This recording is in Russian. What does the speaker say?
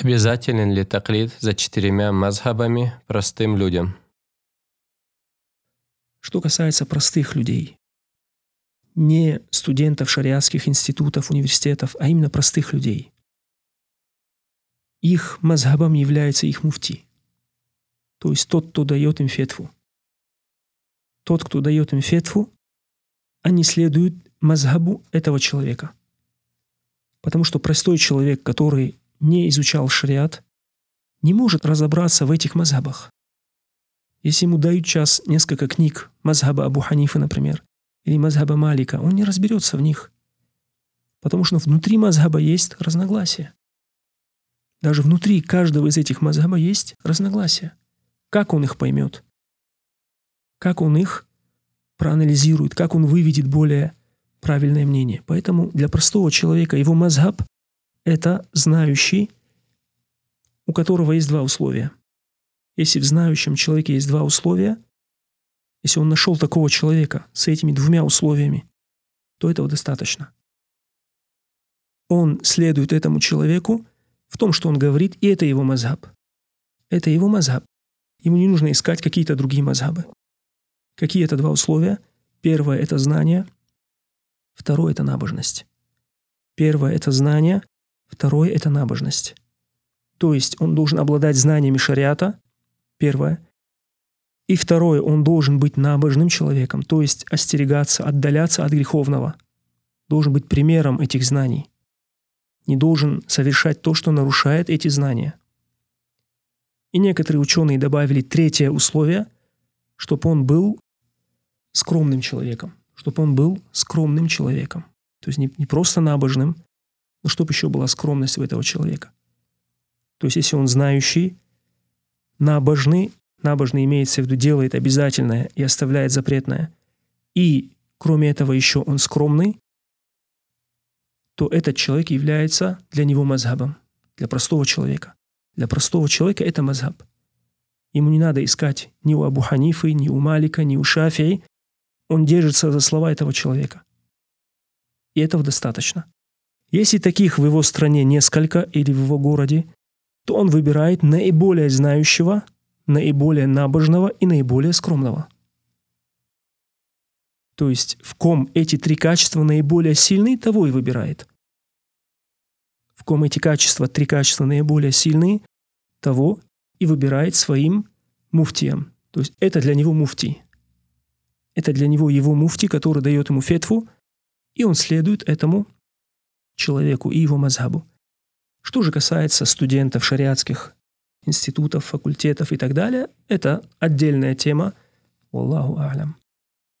Обязателен ли таклид за четырьмя мазхабами простым людям? Что касается простых людей, не студентов шариатских институтов, университетов, а именно простых людей. Их мазхабом является их муфти. То есть тот, кто дает им фетву. Тот, кто дает им фетву, они следуют мазхабу этого человека. Потому что простой человек, который не изучал шариат, не может разобраться в этих мазхабах. Если ему дают час несколько книг мазхаба Абу Ханифа, например, или мазхаба Малика, он не разберется в них. Потому что внутри мазхаба есть разногласия. Даже внутри каждого из этих мазхаба есть разногласия. Как он их поймет? Как он их проанализирует? Как он выведет более правильное мнение? Поэтому для простого человека его мазхаб это знающий, у которого есть два условия. Если в знающем человеке есть два условия, если он нашел такого человека с этими двумя условиями, то этого достаточно. Он следует этому человеку в том, что он говорит, и это его мазхаб. Это его мазхаб. Ему не нужно искать какие-то другие мазхабы. Какие это два условия? Первое – это знание. Второе – это набожность. Первое – это знание. Второе – это набожность. То есть он должен обладать знаниями шариата, первое. И второе, он должен быть набожным человеком, то есть остерегаться, отдаляться от греховного. Должен быть примером этих знаний. Не должен совершать то, что нарушает эти знания. И некоторые ученые добавили третье условие, чтобы он был скромным человеком. Чтобы он был скромным человеком. То есть не, не просто набожным, но чтобы еще была скромность у этого человека. То есть если он знающий, набожный, набожный имеется в виду, делает обязательное и оставляет запретное, и кроме этого еще он скромный, то этот человек является для него мазхабом, для простого человека. Для простого человека это мазхаб. Ему не надо искать ни у Абу Ханифы, ни у Малика, ни у Шафии. Он держится за слова этого человека. И этого достаточно. Если таких в его стране несколько или в его городе, то он выбирает наиболее знающего, наиболее набожного и наиболее скромного. То есть в ком эти три качества наиболее сильные, того и выбирает. В ком эти качества, три качества наиболее сильные, того и выбирает своим муфтием. То есть это для него муфти. Это для него его муфти, который дает ему фетву, и он следует этому человеку и его мазхабу. Что же касается студентов шариатских институтов, факультетов и так далее, это отдельная тема. Аллаху алям.